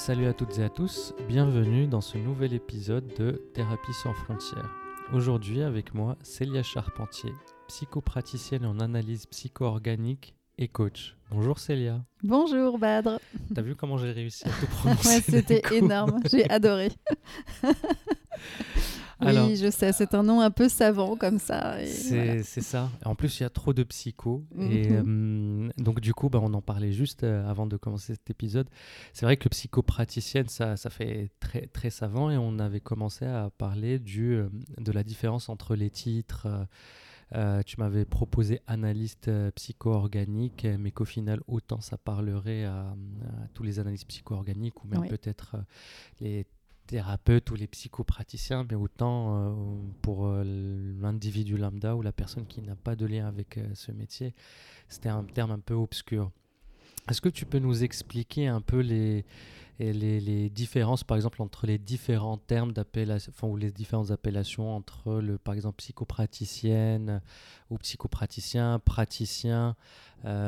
Salut à toutes et à tous, bienvenue dans ce nouvel épisode de Thérapie sans frontières. Aujourd'hui avec moi Célia Charpentier, psychopraticienne en analyse psycho-organique et coach. Bonjour Célia. Bonjour Badre. T'as vu comment j'ai réussi à tout prononcer Ouais, c'était énorme, j'ai adoré. oui, je sais, c'est un nom un peu savant comme ça. C'est ça. En plus, il y a trop de psycho. Et Mhm. euh, donc, du coup, bah, on en parlait juste euh, avant de commencer cet épisode. C'est vrai que psychopraticienne, ça, ça fait très, très savant. Et on avait commencé à parler du, euh, de la différence entre les titres. euh, tu m'avais proposé analyste euh, psycho-organique, mais qu'au final, autant ça parlerait à, à tous les analystes psycho-organiques ou même Oui. peut-être euh, les thérapeutes ou les psychopraticiens, mais autant euh, pour euh, l'individu lambda ou la personne qui n'a pas de lien avec euh, ce métier. C'était un terme un peu obscur. Est-ce que tu peux nous expliquer un peu les, les, différences, par exemple, entre les différents termes d'appellation, ou les différentes appellations entre, le, par exemple, psychopraticienne ou psychopraticien, praticien,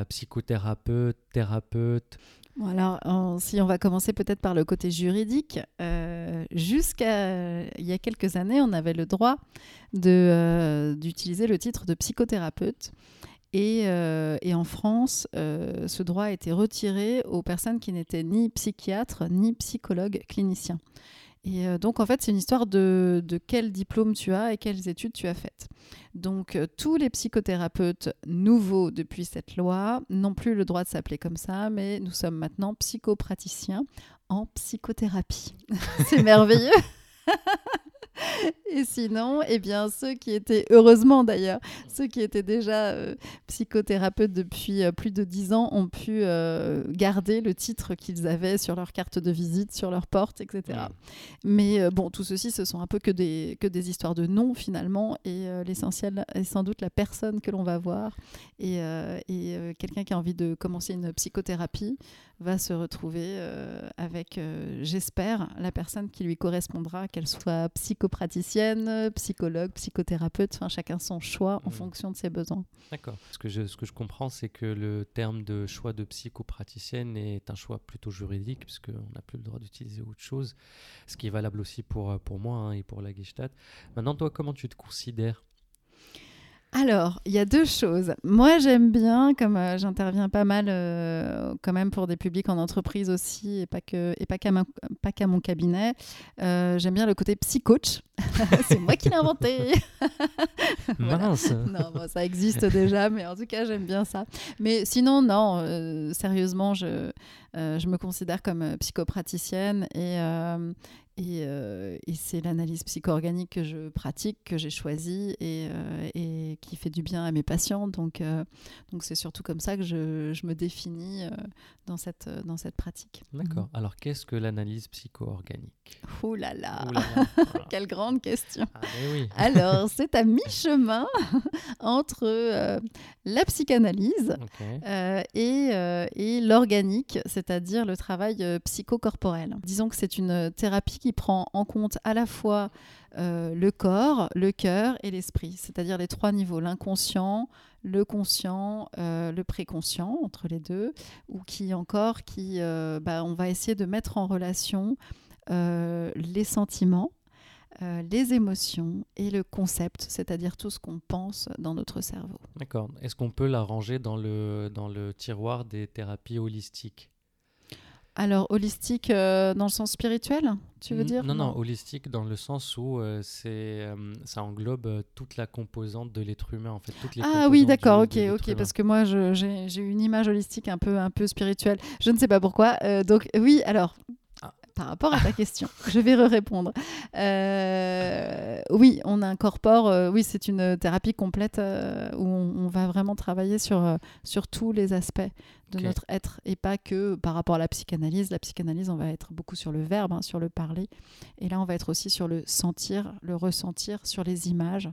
psychothérapeute, thérapeute Alors, si on va commencer peut-être par le côté juridique, euh, jusqu'à il y a quelques années, on avait le droit euh, d'utiliser le titre de psychothérapeute. Et, euh, en France, ce droit a été retiré aux personnes qui n'étaient ni psychiatres ni psychologues cliniciens. Et euh, donc, en fait, c'est une histoire de, de quel diplôme tu as et quelles études tu as faites. Donc, euh, tous les psychothérapeutes nouveaux depuis cette loi n'ont plus le droit de s'appeler comme ça, mais nous sommes maintenant psychopraticiens en psychothérapie. c'est merveilleux. Et sinon, eh bien, ceux qui étaient, heureusement d'ailleurs, ceux qui étaient déjà euh, psychothérapeutes depuis euh, plus de dix ans ont pu euh, garder le titre qu'ils avaient sur leur carte de visite, sur leur porte, etc. Mais bon, tout ceci, ce sont un peu que des, que des histoires de noms finalement, et l'essentiel est sans doute la personne que l'on va voir. Et, et, quelqu'un qui a envie de commencer une psychothérapie va se retrouver euh, avec, euh, j'espère, la personne qui lui correspondra, qu'elle soit psychopraticienne, psychologue, psychothérapeute, enfin chacun son choix en Mhm. fonction de ses besoins. D'accord. Ce que je, ce que je comprends, c'est que le terme de choix de psychopraticienne est un choix plutôt juridique, puisqu'on n'a plus le droit d'utiliser autre chose, ce qui est valable aussi pour, pour moi hein, et pour la Gestalt. Maintenant, toi, comment tu te considères Alors, il y a deux choses. Moi, j'aime bien, comme euh, j'interviens pas mal euh, quand même pour des publics en entreprise aussi, et pas que et pas qu'à mon cabinet, euh, j'aime bien le côté psy-coach. C'est moi qui l'ai inventé. Voilà. Mince non, bon, ça existe déjà, mais en tout cas, j'aime bien ça. Mais sinon, non, sérieusement, je, je me considère comme psychopraticienne et, et, euh, et c'est l'analyse psycho-organique que je pratique, que j'ai choisie et, euh, et qui fait du bien à mes patients. Donc, euh, donc c'est surtout comme ça que je, je me définis euh, dans, cette, dans cette pratique. D'accord. Alors, qu'est-ce que l'analyse psycho-organique? Ouh là là, Ouh là là, voilà. quelle grande question. Ah, oui. Alors, c'est à mi-chemin entre euh, la psychanalyse euh, et, euh, et l'organique, c'est-à-dire le travail euh, psychocorporel. Disons que c'est une thérapie qui prend en compte à la fois euh, le corps, le cœur et l'esprit, c'est-à-dire les trois niveaux, l'inconscient, le conscient, euh, le préconscient, entre les deux, ou qui encore, qui, euh, bah, on va essayer de mettre en relation les sentiments, les émotions et le concept, c'est-à-dire tout ce qu'on pense dans notre cerveau. D'accord. Est-ce qu'on peut la ranger dans le, dans le tiroir des thérapies holistiques? Alors, holistique euh, dans le sens spirituel, tu veux dire Non, non, holistique dans le sens où euh, c'est, euh, ça englobe toute la composante de l'être humain, en fait. Toutes les Ah oui, d'accord, ok, ok, humain. parce que moi, j'ai une image holistique un peu, un peu spirituelle. Je ne sais pas pourquoi. Donc, oui, alors. Par rapport à ta question, je vais répondre. oui, on incorpore, euh, oui, c'est une thérapie complète euh, où on, on va vraiment travailler sur, euh, sur tous les aspects de notre être et pas que par rapport à la psychanalyse. La psychanalyse, on va être beaucoup sur le verbe, hein, sur le parler. Et là, on va être aussi sur le sentir, le ressentir, sur les images,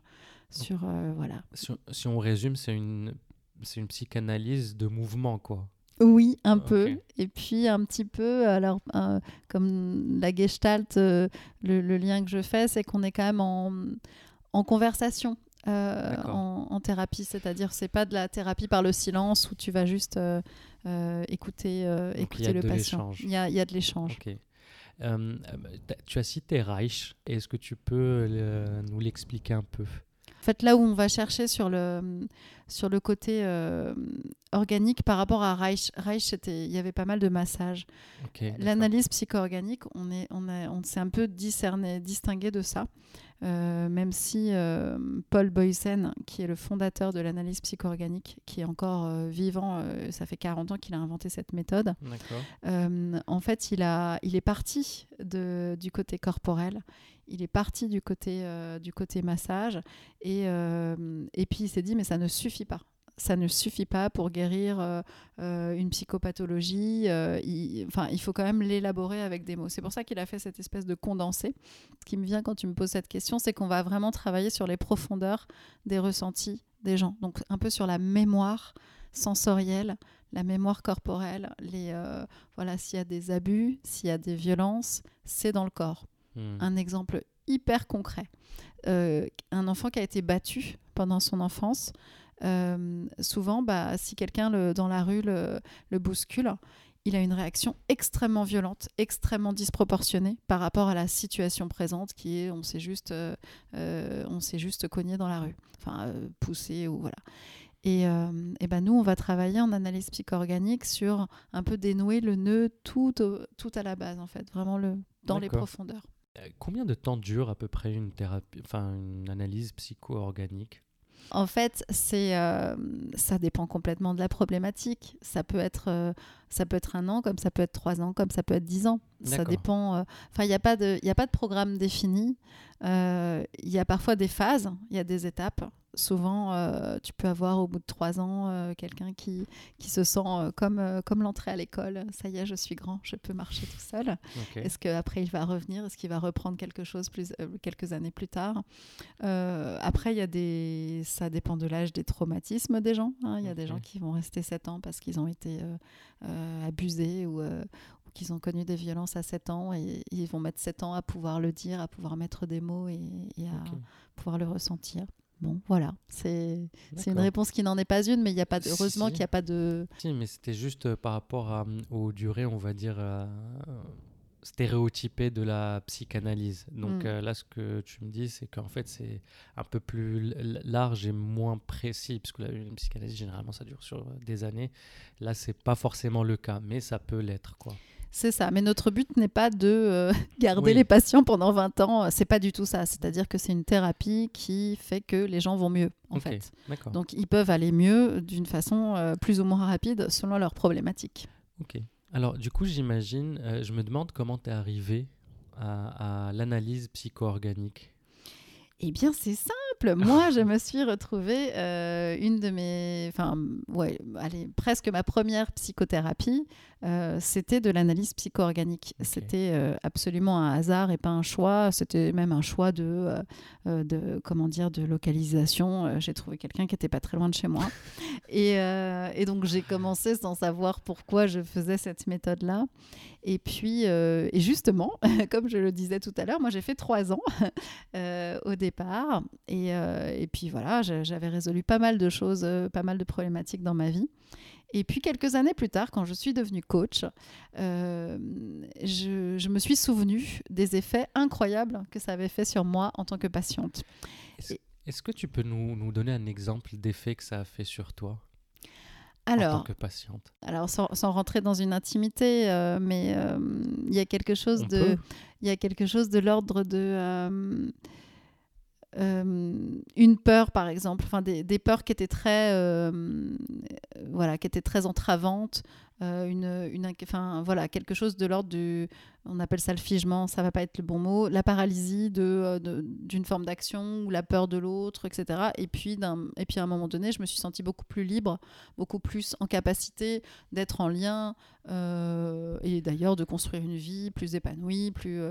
sur, euh, voilà. Si, on- si on résume, c'est une, c'est une psychanalyse de mouvement, quoi. Oui, un Ok. peu. Et puis un petit peu, alors euh, comme la gestalt, euh, le, le lien que je fais, c'est qu'on est quand même en, en conversation. euh, en, en thérapie, c'est-à-dire c'est pas de la thérapie par le silence où tu vas juste écouter, écouter a le patient. Il y a, y a de l'échange. Ok. Euh, tu as cité Reich. Est-ce que tu peux nous l'expliquer un peu? En fait, là où on va chercher sur le, sur le côté euh, organique par rapport à Reich, Reich il y avait pas mal de massages. L'analyse psycho-organique, on, est, on, on s'est un peu discerné, distingué de ça. Euh, même si euh, Paul Boysen, qui est le fondateur de l'analyse psycho-organique, qui est encore vivant, ça fait 40 ans qu'il a inventé cette méthode, en fait, il, a, il est parti de, du côté corporel. Il est parti du côté, euh, du côté massage. Et, euh, et puis il s'est dit mais ça ne suffit pas. Ça ne suffit pas pour guérir euh, une psychopathologie. il, enfin, il faut quand même l'élaborer avec des mots. C'est pour ça qu'il a fait cette espèce de condensé. Ce qui me vient quand tu me poses cette question, c'est qu'on va vraiment travailler sur les profondeurs des ressentis des gens. Donc un peu sur la mémoire sensorielle, la mémoire corporelle, les voilà s'il y a des abus, s'il y a des violences, c'est dans le corps. Hmm. Un exemple hyper concret. Euh, un enfant qui a été battu pendant son enfance, euh, souvent, bah, si quelqu'un dans la rue le, bouscule, il a une réaction extrêmement violente, extrêmement disproportionnée par rapport à la situation présente qui est on s'est juste, euh, on s'est juste cogné dans la rue, enfin poussé ou voilà. Et, et ben nous, on va travailler en analyse psycho-organique sur un peu dénouer le nœud tout, tout à la base, en fait, vraiment le, dans les profondeurs. Euh, combien de temps dure à peu près une thérapie, enfin une analyse psycho-organique? En fait, c'est, euh, ça dépend complètement de la problématique. Ça peut être, euh, ça peut être un an, comme ça peut être trois ans, comme ça peut être dix ans. Ça dépend. Enfin, il n'y a pas de, a pas de programme défini. Il y a parfois des phases, il y a des étapes souvent, euh, tu peux avoir au bout de trois ans euh, quelqu'un qui, qui se sent euh, comme, comme l'entrée à l'école. Ça y est, je suis grand, je peux marcher tout seul. Est-ce qu'après il va revenir? Est-ce qu'il va reprendre quelque chose plus, quelques années plus tard? Après, y a des... ça dépend de l'âge des traumatismes des gens. Hein. Il y a des gens qui vont rester sept ans parce qu'ils ont été abusés ou, qu'ils ont connu des violences à 7 ans et, ils vont mettre 7 ans à pouvoir le dire, à pouvoir mettre des mots et, à pouvoir le ressentir. Bon, voilà, c'est une réponse qui n'en est pas une, mais il y a pas heureusement qu'il n'y a pas de... Si, mais c'était juste euh, par rapport à, euh, aux durées, on va dire, euh, stéréotypées de la psychanalyse. Donc mm. là, ce que tu me dis, c'est qu'en fait, c'est un peu plus large et moins précis, parce que la psychanalyse, généralement, ça dure sur des années. Là, c'est pas forcément le cas, mais ça peut l'être, quoi. C'est ça. Mais notre but n'est pas de euh, garder les patients pendant 20 ans. C'est pas du tout ça. C'est-à-dire que c'est une thérapie qui fait que les gens vont mieux, en fait. Donc, ils peuvent aller mieux d'une façon euh, plus ou moins rapide selon leurs problématiques. Ok. Alors, du coup, j'imagine, euh, je me demande comment tu es arrivé à, à l'analyse psycho-organique. Eh bien, c'est simple. Moi, je me suis retrouvée une de mes, enfin, ouais, allez, presque ma première psychothérapie euh, c'était de l'analyse psycho-organique. C'était euh, absolument un hasard et pas un choix. C'était même un choix de, euh, de comment dire, de localisation. j'ai trouvé quelqu'un qui était pas très loin de chez moi. et, et, donc j'ai commencé sans savoir pourquoi je faisais cette méthode-là. Et puis, et justement, comme je le disais tout à l'heure, moi j'ai fait trois ans au départ. Et, et puis voilà, j'avais résolu pas mal de choses, pas mal de problématiques dans ma vie. Et puis quelques années plus tard, quand je suis devenue coach, euh, je, me suis souvenue des effets incroyables que ça avait fait sur moi en tant que patiente. Est-ce que tu peux nous, nous donner un exemple d'effet que ça a fait sur toi? Alors, en tant que patiente. Alors, sans, rentrer dans une intimité, euh, mais euh, il y a quelque chose de, il y a quelque chose de l'ordre de euh, une peur, par exemple, enfin des, peurs qui étaient très, voilà, qui étaient très entravantes, une, une, enfin, voilà, quelque chose de l'ordre du, on appelle ça le figement, ça va pas être le bon mot, la paralysie de, d'une forme d'action ou la peur de l'autre, etc. Et puis, d'un, et puis à un moment donné, je me suis sentie beaucoup plus libre, beaucoup plus en capacité d'être en lien et d'ailleurs de construire une vie plus épanouie, plus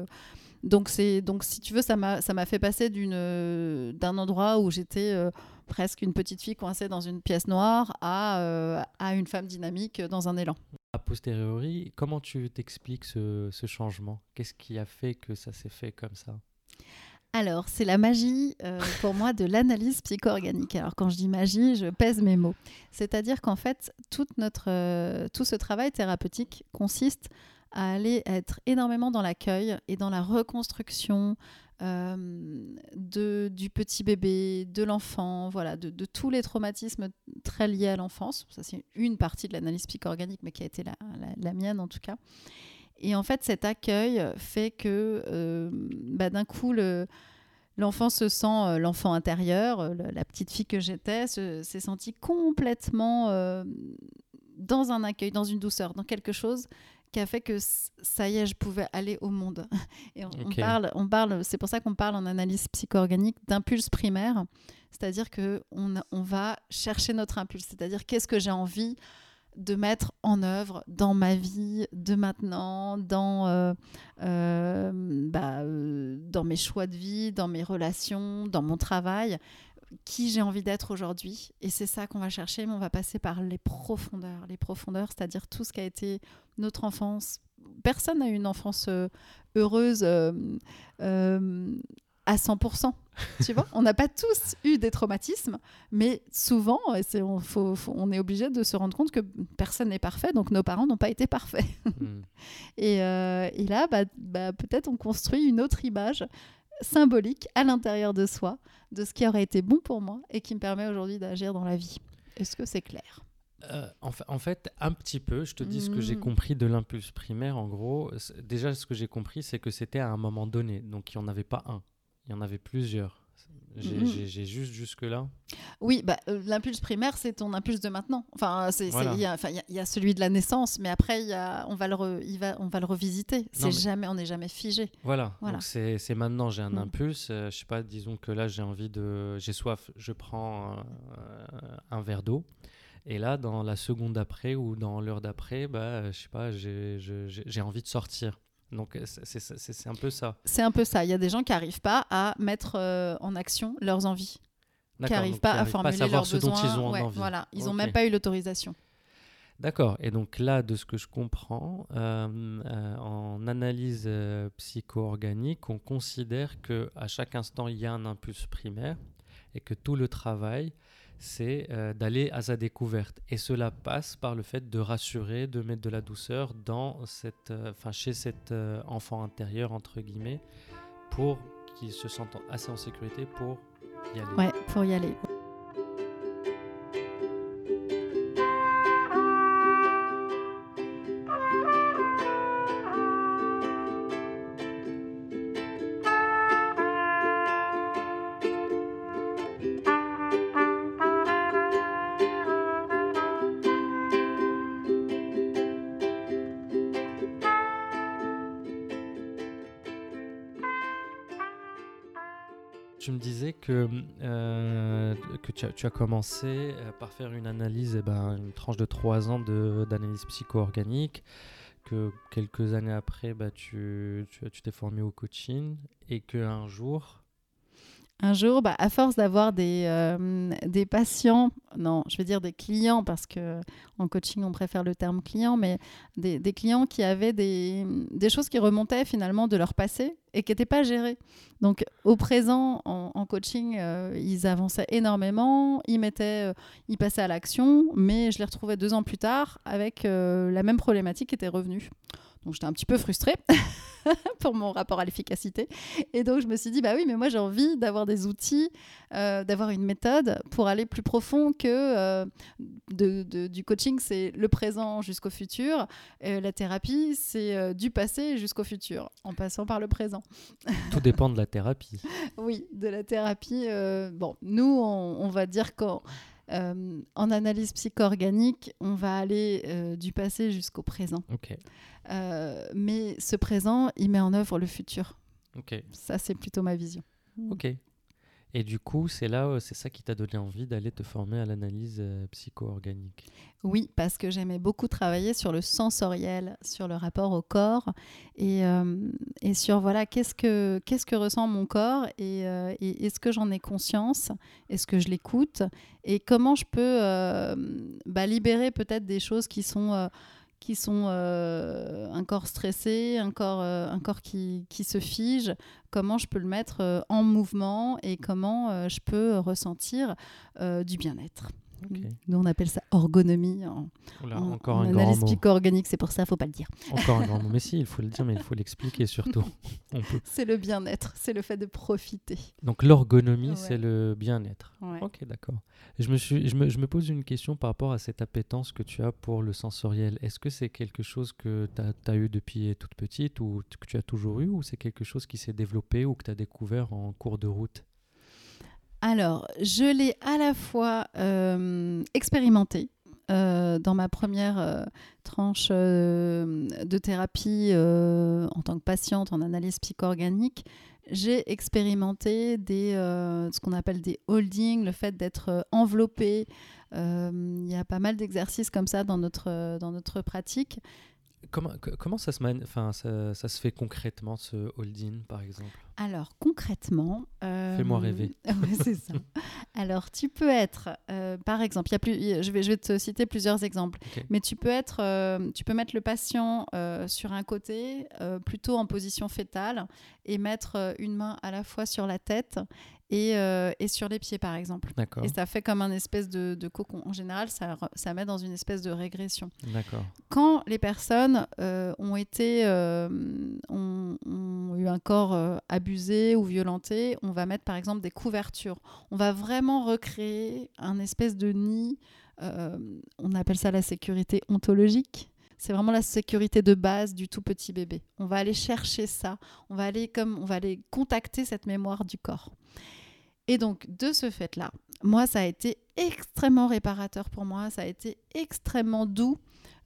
donc, donc si tu veux, ça m'a, fait passer euh, d'un endroit où j'étais euh, presque une petite fille coincée dans une pièce noire à, euh, à une femme dynamique dans un élan. A posteriori, comment tu t'expliques ce, ce changement? Qu'est-ce qui a fait que ça s'est fait comme ça? Alors, c'est la magie pour moi de l'analyse psycho-organique. Alors, quand je dis magie, je pèse mes mots. C'est-à-dire qu'en fait, toute notre, tout ce travail thérapeutique consiste à aller être énormément dans l'accueil et dans la reconstruction euh, de, du petit bébé, de l'enfant, voilà, de, tous les traumatismes très liés à l'enfance. Ça, c'est une partie de l'analyse psycho-organique, mais qui a été la, la, mienne en tout cas. Et en fait, cet accueil fait que euh, bah, d'un coup, le, l'enfant se sent, euh, l'enfant intérieur, euh, la petite fille que j'étais, s'est sentie complètement dans un accueil, dans une douceur, dans quelque chose qui a fait que ça y est, je pouvais aller au monde. Et on, okay. on parle, on parle, c'est pour ça qu'on parle en analyse psycho-organique d'impulse primaire, c'est-à-dire que on, on, va chercher notre impulse, c'est-à-dire qu'est-ce que j'ai envie de mettre en œuvre dans ma vie de maintenant, dans, euh, euh, bah, euh, dans mes choix de vie, dans mes relations, dans mon travail, qui j'ai envie d'être aujourd'hui. Et c'est ça qu'on va chercher, mais on va passer par les profondeurs. Les profondeurs, c'est-à-dire tout ce qui a été notre enfance. Personne n'a eu une enfance euh, heureuse euh, euh, à 100%. tu vois, on n'a pas tous eu des traumatismes, mais souvent, c'est, on, faut, faut, on, est obligé de se rendre compte que personne n'est parfait, donc nos parents n'ont pas été parfaits. mm. et, euh, et, là, bah, bah, peut-être on construit une autre image symbolique à l'intérieur de soi de ce qui aurait été bon pour moi et qui me permet aujourd'hui d'agir dans la vie. Est-ce que c'est clair? Euh, en, fa en, fait, un petit peu. Je te dis mmh. ce que j'ai compris de l'impulse primaire. En gros, déjà, ce que j'ai compris, c'est que c'était à un moment donné. Donc, il n'y en avait pas un. Il y en avait plusieurs. J'ai mmh. juste jusque-là. Oui, bah, euh, l'impulse primaire, c'est ton impulse de maintenant. Enfin, il voilà. y, y, y, a celui de la naissance, mais après, y a, on, va le re, il va, on va le revisiter. Mais... jamais, on n'est jamais figé. Voilà, voilà. c'est maintenant, j'ai un mmh. impulse. Euh, je sais pas, disons que là, j'ai envie de. J'ai soif, je prends euh, un verre d'eau. Et là, dans la seconde d'après ou dans l'heure d'après, bah, je sais pas, j'ai envie de sortir. Donc c'est un peu ça. C'est un peu ça. Il y a des gens qui n'arrivent pas à mettre euh, en action leurs envies, qui n'arrivent pas à formuler pas leurs ce besoins. Dont ils ont ouais, envie. Voilà, ils n'ont okay. même pas eu l'autorisation. D'accord. Et donc là, de ce que je comprends, euh, euh, en analyse euh, psycho-organique, on considère que à chaque instant il y a un impulse primaire et que tout le travail c'est euh, d'aller à sa découverte. Et cela passe par le fait de rassurer, de mettre de la douceur dans cette, euh, chez cet euh, enfant intérieur, entre guillemets, pour qu'il se sente assez en sécurité pour y aller. Ouais, pour y aller. Que, euh, que tu, as, tu, commencé par faire une analyse, eh ben, une tranche de trois ans d'analyse psycho-organique, que quelques années après, bah, tu t'es tu, formé au coaching et qu'un jour... Un jour, bah, à force d'avoir des, euh, patients, non, je vais dire des clients, parce que en coaching, on préfère le terme client, mais des, clients qui avaient des, choses qui remontaient finalement de leur passé et qui n'étaient pas gérées. Donc au présent, en, coaching, euh, ils avançaient énormément, ils, mettaient, euh, ils passaient à l'action, mais je les retrouvais deux ans plus tard avec la même problématique qui était revenue. Donc j'étais un petit peu frustrée pour mon rapport à l'efficacité. Et donc je me suis dit, bah oui, mais moi j'ai envie d'avoir des outils, euh, d'avoir une méthode pour aller plus profond que euh, de, de, du coaching, c'est le présent jusqu'au futur. Et la thérapie, c'est euh, du passé jusqu'au futur, en passant par le présent. Tout dépend de la thérapie. oui, de la thérapie. euh, bon, nous, on, on va dire qu'en euh, en analyse psycho-organique, on va aller euh, du passé jusqu'au présent. Okay. Euh, mais ce présent, il met en œuvre le futur. Okay. Ça, c'est plutôt ma vision. Ok. Et du coup, c'est là, c'est ça qui t'a donné envie d'aller te former à l'analyse euh, psycho-organique? Oui, parce que j'aimais beaucoup travailler sur le sensoriel, sur le rapport au corps et, euh, et sur voilà qu'est-ce que qu'est-ce que ressent mon corps et, euh, est-ce que j'en ai conscience, est-ce que je l'écoute? Et comment je peux euh, bah, libérer peut-être des choses qui sont qui sont euh, un corps stressé, un corps, euh, qui, se fige, comment je peux le mettre euh, en mouvement et comment je peux ressentir du bien-être. Nous, on appelle ça ergonomie en, Oula, en- encore en un grand analyse mot. psycho-organique. C'est pour ça, faut pas le dire. Encore un grand mot. Mais si, il faut le dire, mais il faut l'expliquer surtout. C'est le bien-être, c'est le fait de profiter. Donc l'ergonomie, Ouais. c'est le bien-être. Ouais. Ok, d'accord. Je me, suis, je, me, je me pose une question par rapport à cette appétence que tu as pour le sensoriel. Est-ce que c'est quelque chose que tu as, eu depuis toute petite ou que tu as toujours eu ou c'est quelque chose qui s'est développé ou que tu as découvert en cours de route? Alors, je l'ai à la fois euh, expérimenté euh, dans ma première euh, tranche de thérapie en tant que patiente en analyse psycho-organique. J'ai expérimenté des, ce qu'on appelle des holdings, le fait d'être enveloppé. Il y a pas mal d'exercices comme ça dans notre, dans notre pratique. Comment, ça, se ça se fait concrètement, ce holding, par exemple? Alors concrètement, euh, Fais-moi rêver. ouais, c'est ça. Alors tu peux être, euh, par exemple, il y a plus, y je vais, je vais te citer plusieurs exemples, mais tu peux être, euh, tu peux mettre le patient sur un côté, plutôt en position fétale, et mettre une main à la fois sur la tête et, euh, et sur les pieds, par exemple. Et ça fait comme un espèce de, de cocon. En général, ça, re- ça met dans une espèce de régression quand les personnes euh, ont été euh, ont, ont eu un corps abusé ou violenté, on va mettre par exemple des couvertures. On va vraiment recréer un espèce de nid. on appelle ça la sécurité ontologique. C'est vraiment la sécurité de base du tout petit bébé. On va aller chercher ça. On va aller comme on va aller contacter cette mémoire du corps. Et donc de ce fait-là, moi ça a été extrêmement réparateur pour moi. Ça a été extrêmement doux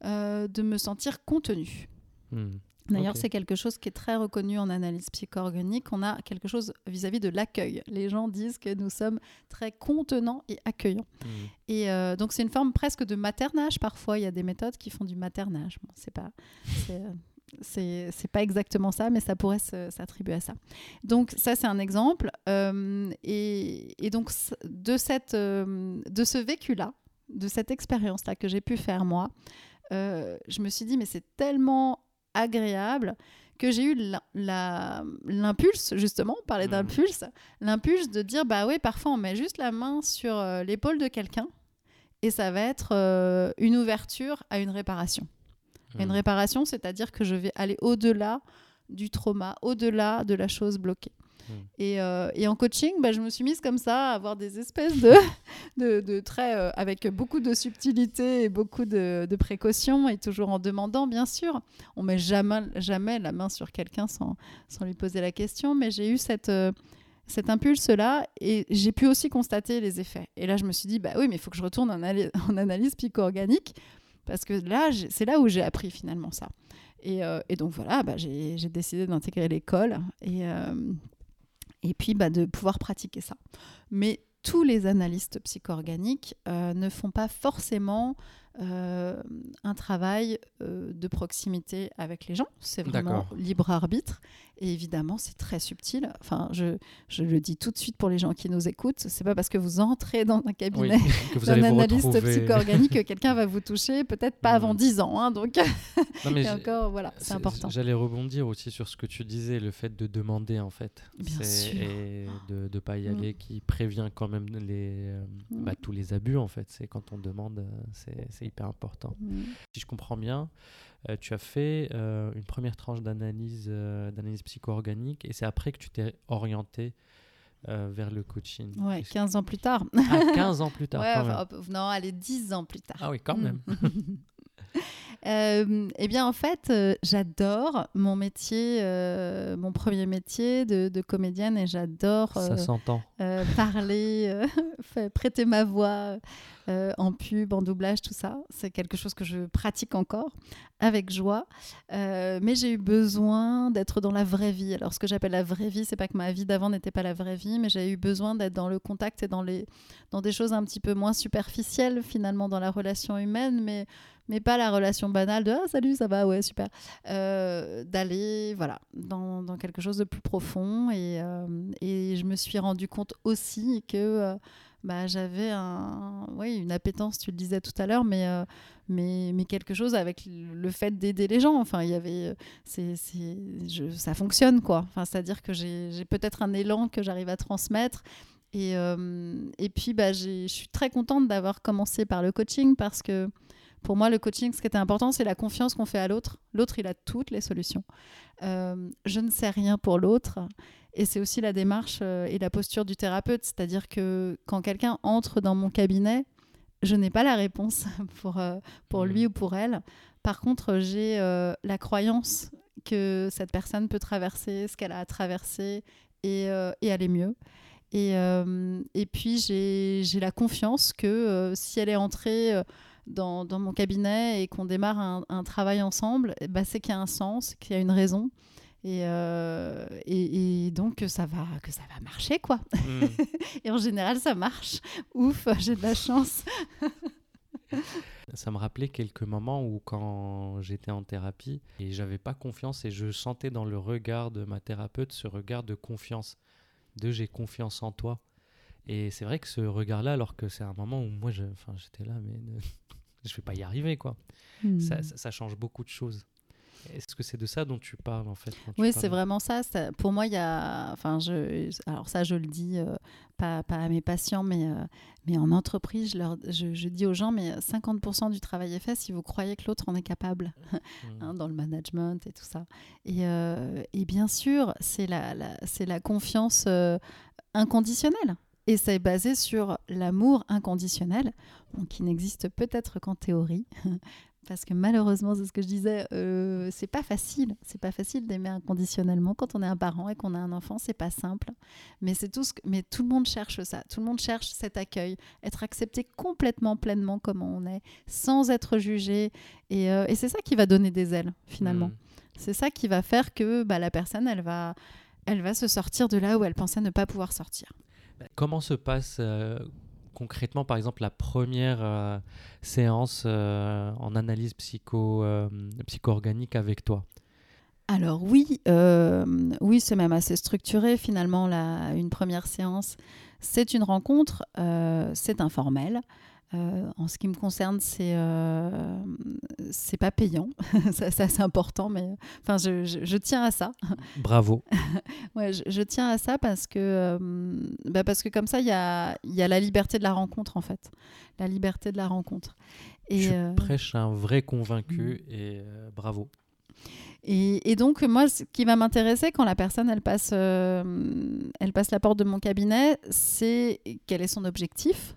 euh, de me sentir contenue. Hmm. D'ailleurs, c'est quelque chose qui est très reconnu en analyse psycho-organique. On a quelque chose vis-à-vis de l'accueil. Les gens disent que nous sommes très contenants et accueillants. Hmm. Et euh, donc, c'est une forme presque de maternage. Parfois, il y a des méthodes qui font du maternage. Bon, c'est pas. c'est, euh, pas exactement ça, mais ça pourrait s'attribuer à ça. Donc ça, c'est un exemple. Euh, et, et donc de, cette, euh, de ce vécu-là, de cette expérience-là que j'ai pu faire moi, je me suis dit, mais c'est tellement agréable que j'ai eu l'impulse, justement, on parlait Mhm. d'impulse, l'impulse de dire, bah oui, parfois on met juste la main sur euh, l'épaule de quelqu'un et ça va être euh, une ouverture à une réparation. Une Hmm. réparation, c'est-à-dire que je vais aller au-delà du trauma, au-delà de la chose bloquée. Mm. Et, euh, et en coaching, bah, je me suis mise comme ça à avoir des espèces de, de, traits euh, avec beaucoup de subtilité et beaucoup de, de précautions et toujours en demandant, bien sûr. On met jamais, jamais la main sur quelqu'un sans, sans lui poser la question, mais j'ai eu cette, euh, cet impulse-là et j'ai pu aussi constater les effets. Et là, je me suis dit, bah oui, mais il faut que je retourne en, analy- en analyse psycho-organique parce que là, c'est là où j'ai appris finalement ça. Et, euh, donc voilà, bah, j'ai décidé d'intégrer l'école et, et puis bah, de pouvoir pratiquer ça. Mais tous les analystes psycho-organiques euh, ne font pas forcément euh, un travail euh, de proximité avec les gens. C'est vraiment libre arbitre. Et évidemment, c'est très subtil. Enfin, je, je le dis tout de suite pour les gens qui nous écoutent. C'est pas parce que vous entrez dans un cabinet d'un analyste psycho-organique que quelqu'un va vous toucher, peut-être pas avant Mm. 10 ans. hein, donc, Non, et j'ai- encore, voilà, c'est important. J'allais rebondir aussi sur ce que tu disais, le fait de demander en fait. Bien sûr. Et de ne pas y Mm. aller, qui prévient quand même les, euh, Mm. bah, tous les abus en fait. C'est quand on demande, euh, c'est c'est hyper important. Mm. Si je comprends bien, euh, tu as fait euh, une première tranche d'analyse euh, d'analyse psycho-organique et c'est après que tu t'es orienté euh, vers le coaching. Ouais, Est-ce- 15 ans plus tard. Ah, 15 ans plus tard Ouais, quand même. hop, non, allez, 10 ans plus tard. Ah oui, quand même. Euh, eh bien, en fait, euh, j'adore mon métier, mon premier métier de, de comédienne, et j'adore Ça s'entend. parler, prêter ma voix euh, en pub, en doublage, tout ça. C'est quelque chose que je pratique encore avec joie. Euh, mais j'ai eu besoin d'être dans la vraie vie. Alors, ce que j'appelle la vraie vie, c'est pas que ma vie d'avant n'était pas la vraie vie, mais j'ai eu besoin d'être dans le contact et dans, les, dans des choses un petit peu moins superficielles, finalement, dans la relation humaine, mais mais pas la relation banale de ah salut ça va ouais super Euh, d'aller voilà dans, dans quelque chose de plus profond et, et je me suis rendu compte aussi que bah, j'avais un oui une appétence tu le disais tout à l'heure mais euh, mais, mais quelque chose avec le fait d'aider les gens. Enfin il y avait c'est c'est je- ça fonctionne quoi. Enfin c'est à dire que j'ai j'ai peut-être un élan que j'arrive à transmettre. Et, euh, et puis, bah, je suis très contente d'avoir commencé par le coaching parce que pour moi, le coaching, ce qui était important, c'est la confiance qu'on fait à l'autre. L'autre, il a toutes les solutions. Euh, je ne sais rien pour l'autre. Et c'est aussi la démarche euh, et la posture du thérapeute. C'est-à-dire que quand quelqu'un entre dans mon cabinet, je n'ai pas la réponse pour, pour lui mmh. ou pour elle. Par contre, j'ai la croyance que cette personne peut traverser ce qu'elle a traversé et, et aller mieux. Et, euh, et puis, j'ai la confiance que euh, si elle est entrée euh, dans, dans, mon cabinet et qu'on démarre un, un, travail ensemble, bah, c'est qu'il y a un sens, qu'il y a une raison. Et, et, et, donc que ça va que ça va marcher quoi hmm. et en général ça marche ouf j'ai de la chance ça me rappelait quelques moments où quand j'étais en thérapie et j'avais pas confiance et je sentais dans le regard de ma thérapeute ce regard de confiance de j'ai confiance en toi. Et c'est vrai que ce regard-là, alors que c'est un moment où moi, j'étais là, mais je vais pas y arriver, quoi. Hmm. ça, change beaucoup de choses. Est-ce que c'est de ça dont tu parles en fait Oui, c'est vraiment ça. Pour moi, il y a, enfin, je, alors ça, je le dis euh, pas, pas, à mes patients, mais, euh, mais en entreprise, je, leur, je, dis aux gens, mais 50% du travail est fait si vous croyez que l'autre en est capable, hein, mmh. dans le management et tout ça. Et, euh, et bien sûr, c'est la, la c'est la confiance inconditionnelle. Et c'est basé sur l'amour inconditionnel, qui n'existe peut-être qu'en théorie, parce que malheureusement, c'est ce que je disais, euh, c'est pas facile. C'est pas facile d'aimer inconditionnellement quand on est un parent et qu'on a un enfant, c'est pas simple. Mais c'est tout ce mais tout le monde cherche ça. Tout le monde cherche cet accueil, être accepté complètement, pleinement comme on est, sans être jugé. Et, euh, et c'est ça qui va donner des ailes finalement. Mmh. C'est ça qui va faire que bah, la personne, elle va, elle va se sortir de là où elle pensait ne pas pouvoir sortir. Comment se passe euh, concrètement, par exemple, la première euh, séance euh, en analyse psycho, psycho-organique avec toi? Alors oui, oui, c'est même assez structuré finalement. La, une première séance, c'est une rencontre, c'est informel. Euh, en ce qui me concerne, c'est euh, c'est pas payant, ça, c'est important, mais enfin je, je, tiens à ça. Bravo. ouais, je, je, tiens à ça parce que euh, bah parce que comme ça il y a, y a la liberté de la rencontre en fait, la liberté de la rencontre. Et, je prêche un vrai convaincu mm. et bravo. Et, et, donc, moi, ce qui va m'intéresser quand la personne, elle passe, elle passe la porte de mon cabinet, c'est quel est son objectif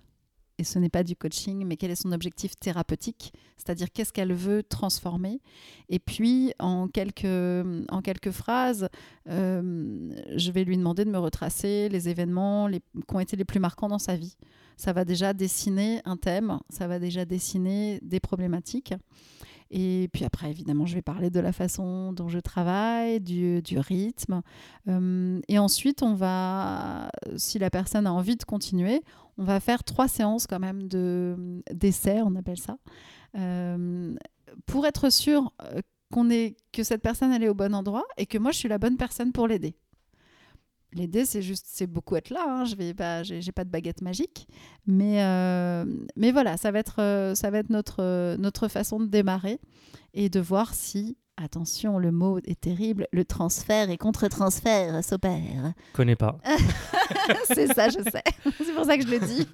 et ce n'est pas du coaching, mais quel est son objectif thérapeutique, c'est-à-dire qu'est-ce qu'elle veut transformer. Et puis, en quelques, en quelques phrases, euh, je vais lui demander de me retracer les événements qui ont été les plus marquants dans sa vie. Ça va déjà dessiner un thème, ça va déjà dessiner des problématiques. Et puis après, évidemment, je vais parler de la façon dont je travaille, du, du rythme. Euh, et ensuite, on va, si la personne a envie de continuer, on va faire trois séances quand même de d'essai, on appelle ça, euh, pour être sûr euh, qu'on est que cette personne elle est au bon endroit et que moi je suis la bonne personne pour l'aider. L'aider, c'est juste, c'est beaucoup être là. Hein. Je vais pas, j'ai pas de baguette magique, mais euh, mais voilà, ça va être, ça va être notre notre façon de démarrer et de voir si Attention, le mot est terrible. Le transfert et contre-transfert s'opère. Connais pas. c'est ça, je sais. c'est pour ça que je le dis.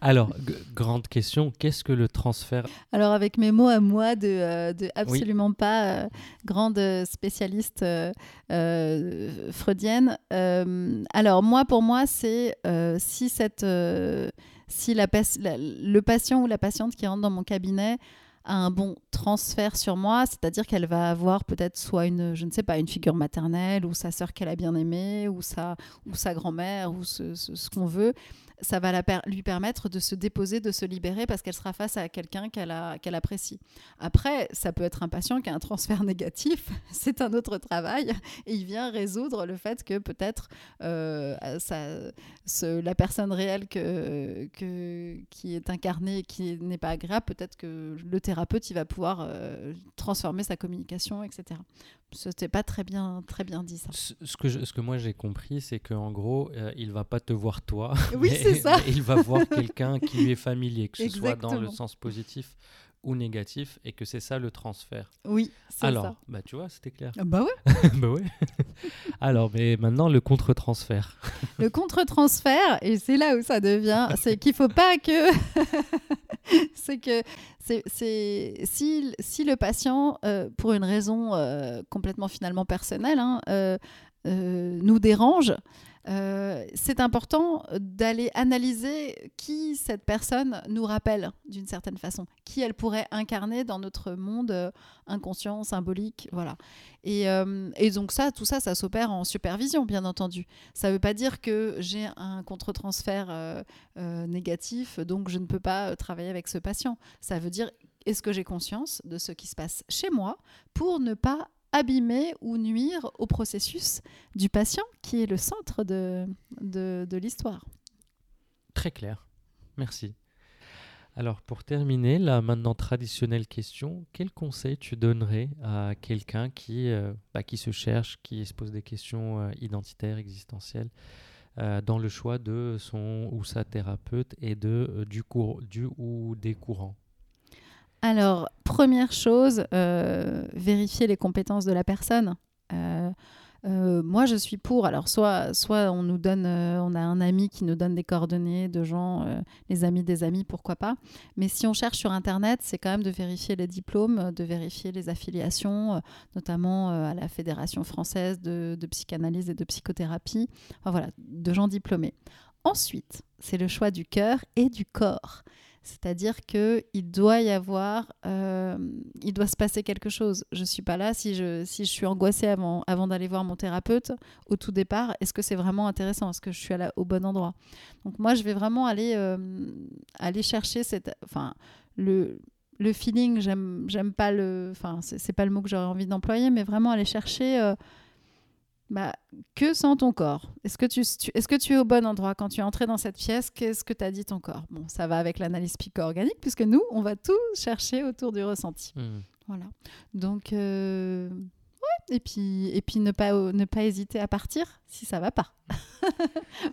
Alors, grande question, qu'est-ce que le transfert? Alors, avec mes mots à moi de, euh, de absolument pas euh, grande spécialiste euh, freudienne. alors, moi, pour moi, c'est si cette si la, le patient ou la patiente qui rentre dans mon cabinet un bon transfert sur moi, c'est-à-dire qu'elle va avoir peut-être soit une, je ne sais pas, une figure maternelle ou sa sœur qu'elle a bien aimée ou sa, ou sa grand-mère ou ce qu'on veut, ça va lui permettre de se déposer, de se libérer parce qu'elle sera face à quelqu'un qu'elle apprécie. Après, ça peut être un patient qui a un transfert négatif, c'est un autre travail et il vient résoudre le fait que peut-être euh, la personne réelle qui est incarnée et qui n'est pas agréable, peut-être que le thérapeute il va pouvoir euh, transformer sa communication, etc. C'était pas très bien, très bien dit ça. Ce, que, ce que moi j'ai compris, c'est qu'en gros, euh, il va pas te voir toi, oui, mais, ça. il va voir quelqu'un qui lui est familier, que ce soit dans le sens positif ou négatif et que c'est ça le transfert. Oui, c'est Alors, ça. bah tu vois, c'était clair. Ah Bah ouais. bah ouais. Alors, mais maintenant le contre-transfert. Le contre-transfert, et c'est là où ça devient, c'est qu'il faut pas que. c'est que c'est, c'est- si, si le patient, euh, pour une raison euh, complètement finalement personnelle, hein, euh, euh, nous dérange, euh, c'est important d'aller analyser qui cette personne nous rappelle d'une certaine façon, qui elle pourrait incarner dans notre monde euh, inconscient, symbolique, voilà. Et, euh, et donc ça, tout ça, ça s'opère en supervision, bien entendu. Ça ne veut pas dire que j'ai un contre-transfert négatif, donc je ne peux pas travailler avec ce patient. Ça veut dire est-ce que j'ai conscience de ce qui se passe chez moi pour ne pas abîmer ou nuire au processus du patient qui est le centre de, de, l'histoire. Très clair. Merci. Alors, pour terminer, la maintenant traditionnelle question, quel conseil tu donnerais à quelqu'un qui, euh, bah, qui se cherche, qui se pose des questions euh, identitaires, existentielles, euh, dans le choix de son ou sa thérapeute et de, du, cours, du ou des courants? Alors, première chose, euh, vérifier les compétences de la personne. Euh, euh, moi, je suis pour. Alors, soit, soit on nous donne, on a un ami qui nous donne des coordonnées de gens, les amis des amis, pourquoi pas. Mais si on cherche sur Internet, c'est quand même de vérifier les diplômes, de vérifier les affiliations, notamment à la Fédération française de, de psychanalyse et de psychothérapie. Enfin, voilà, de gens diplômés. Ensuite, c'est le choix du cœur et du corps. C'est-à-dire que il doit y avoir, euh, il doit se passer quelque chose. Je suis pas là si je si je suis angoissée avant avant d'aller voir mon thérapeute au tout départ. Est-ce que c'est vraiment intéressant? Est-ce que je suis à la- au bon endroit? Donc moi, je vais vraiment aller euh, aller chercher cette, enfin le le feeling. J'aime j'aime pas le, enfin c'est pas le mot que j'aurais envie d'employer, mais vraiment aller chercher. euh, bah, que sent ton corps Est-ce que tu, tu- est-ce que tu es au bon endroit quand tu es entré dans cette pièce? Qu'est-ce que t'as dit ton corps? Bon, ça va avec l'analyse psycho-organique puisque nous, on va tout chercher autour du ressenti. Hmm. Voilà. Donc, euh, ouais. Et puis, et puis ne pas ne pas hésiter à partir si ça va pas.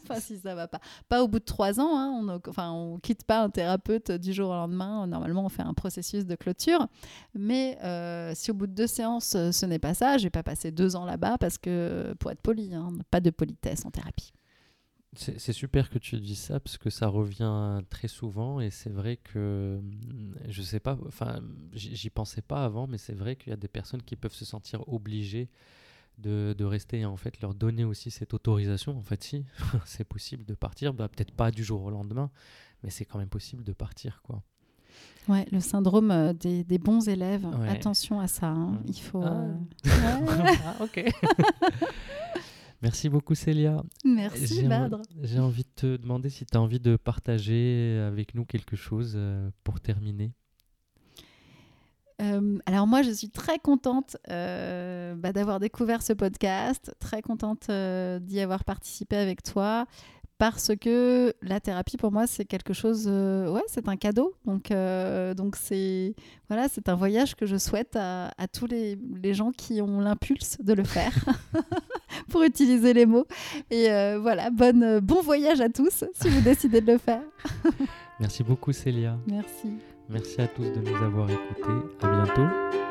enfin, si ça va pas. Pas au bout de trois ans. Hein, on, enfin, on quitte pas un thérapeute du jour au lendemain. Normalement, on fait un processus de clôture. Mais euh, si au bout de deux séances, euh, ce n'est pas ça, je vais pas passer deux ans là-bas parce que, pour être poli, hein, pas de politesse en thérapie. C'est super que tu dises ça parce que ça revient très souvent et c'est vrai que hum, je sais pas, enfin j'y pensais pas avant, mais c'est vrai qu'il y a des personnes qui peuvent se sentir obligées de, de rester et en fait leur donner aussi cette autorisation. En fait, si c'est possible de partir, bah, peut-être pas du jour au lendemain, mais c'est quand même possible de partir quoi. Ouais, le syndrome euh, des, des bons élèves. Ouais. Attention à ça. hein. Il faut. Ah. euh, ah, ok. Merci beaucoup Célia. Merci, J'ai en- Badre. J'ai envie de te demander si tu as envie de partager avec nous quelque chose euh, pour terminer. Euh, alors moi, je suis très contente euh, bah, d'avoir découvert ce podcast, très contente euh, d'y avoir participé avec toi, parce que la thérapie pour moi c'est quelque chose, euh, ouais, c'est un cadeau. Donc euh, donc c'est voilà, c'est un voyage que je souhaite à, à tous les, les gens qui ont l'impulse de le faire, pour utiliser les mots. Et euh, voilà, bonne bon voyage à tous si vous décidez de le faire. Merci beaucoup Célia. Merci. Merci à tous de nous avoir écoutés. À bientôt.